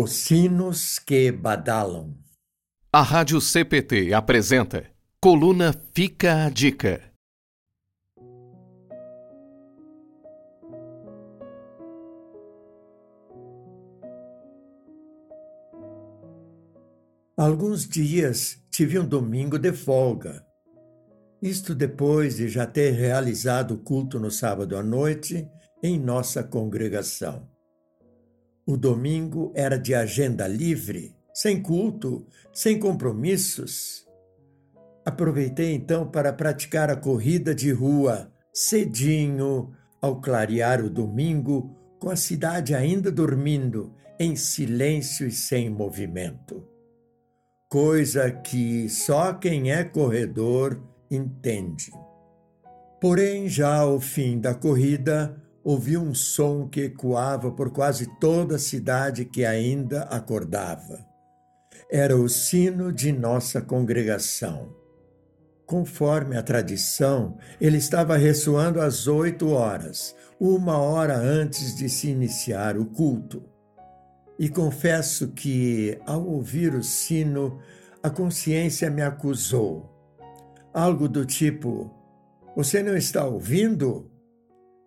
Os sinos que badalam. A Rádio CPT apresenta Coluna Fica a Dica. Alguns dias tive um domingo de folga. Isto depois de já ter realizado o culto no sábado à noite em nossa congregação. O domingo era de agenda livre, sem culto, sem compromissos. Aproveitei então para praticar a corrida de rua cedinho, ao clarear o domingo, com a cidade ainda dormindo, em silêncio e sem movimento. Coisa que só quem é corredor entende. Porém, já ao fim da corrida, ouvi um som que ecoava por quase toda a cidade que ainda acordava. Era o sino de nossa congregação. Conforme a tradição, ele estava ressoando às oito horas, uma hora antes de se iniciar o culto. E confesso que, ao ouvir o sino, a consciência me acusou. Algo do tipo: Você não está ouvindo?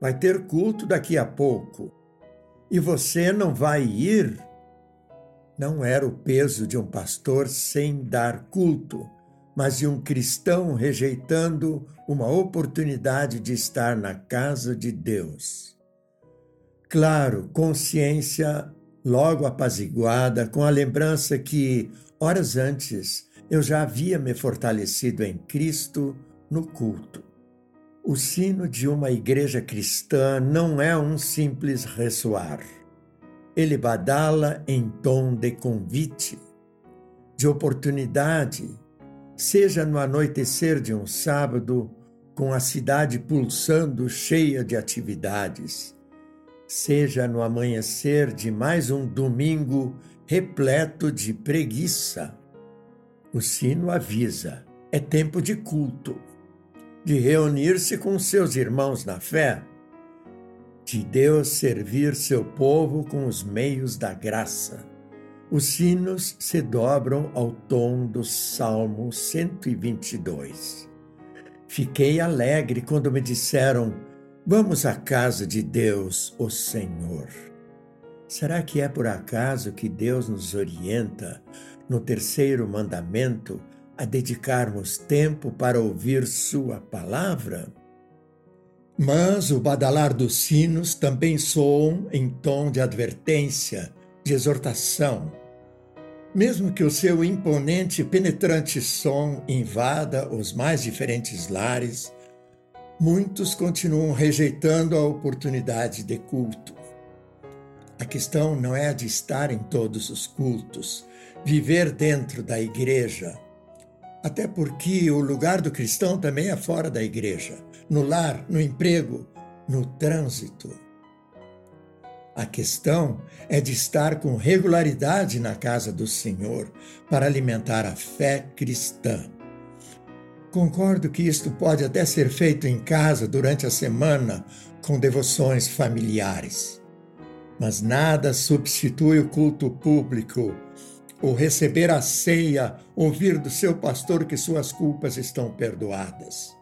Vai ter culto daqui a pouco. E você não vai ir? Não era o peso de um pastor sem dar culto, mas de um cristão rejeitando uma oportunidade de estar na casa de Deus. Claro, consciência logo apaziguada, com a lembrança que, horas antes, eu já havia me fortalecido em Cristo no culto. O sino de uma igreja cristã não é um simples ressoar. Ele badala em tom de convite, de oportunidade, seja no anoitecer de um sábado, com a cidade pulsando cheia de atividades, seja no amanhecer de mais um domingo repleto de preguiça. O sino avisa: é tempo de culto de reunir-se com seus irmãos na fé, de Deus servir seu povo com os meios da graça. Os sinos se dobram ao tom do Salmo 122. Fiquei alegre quando me disseram: Vamos à casa de Deus, o Senhor. Será que é por acaso que Deus nos orienta no terceiro mandamento a dedicarmos tempo para ouvir Sua palavra? Mas o badalar dos sinos também soam em tom de advertência, de exortação. Mesmo que o seu imponente e penetrante som invada os mais diferentes lares, muitos continuam rejeitando a oportunidade de culto. A questão não é a de estar em todos os cultos, viver dentro da igreja, até porque o lugar do cristão também é fora da igreja, no lar, no emprego, no trânsito. A questão é de estar com regularidade na casa do Senhor para alimentar a fé cristã. Concordo que isto pode até ser feito em casa durante a semana com devoções familiares. Mas nada substitui o culto público ou receber a ceia, ouvir do seu pastor que suas culpas estão perdoadas.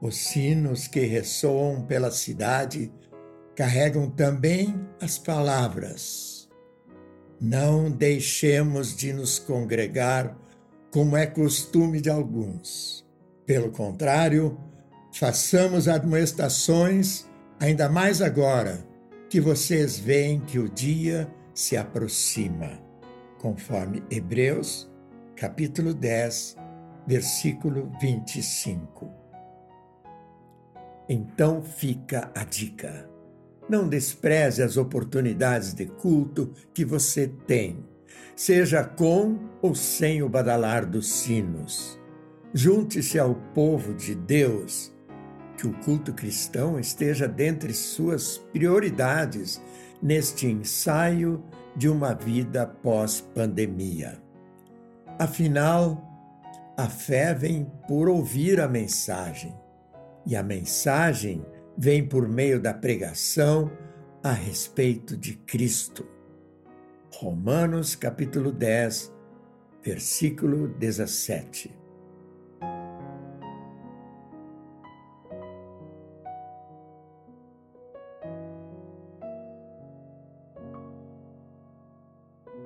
Os sinos que ressoam pela cidade carregam também as palavras. Não deixemos de nos congregar como é costume de alguns. Pelo contrário, façamos admoestações, ainda mais agora que vocês veem que o dia se aproxima conforme Hebreus, capítulo 10, versículo 25. Então fica a dica. Não despreze as oportunidades de culto que você tem, seja com ou sem o badalar dos sinos. Junte-se ao povo de Deus, que o culto cristão esteja dentre suas prioridades neste ensaio de uma vida pós-pandemia. Afinal, a fé vem por ouvir a mensagem, e a mensagem vem por meio da pregação a respeito de Cristo. Romanos capítulo 10, versículo 17.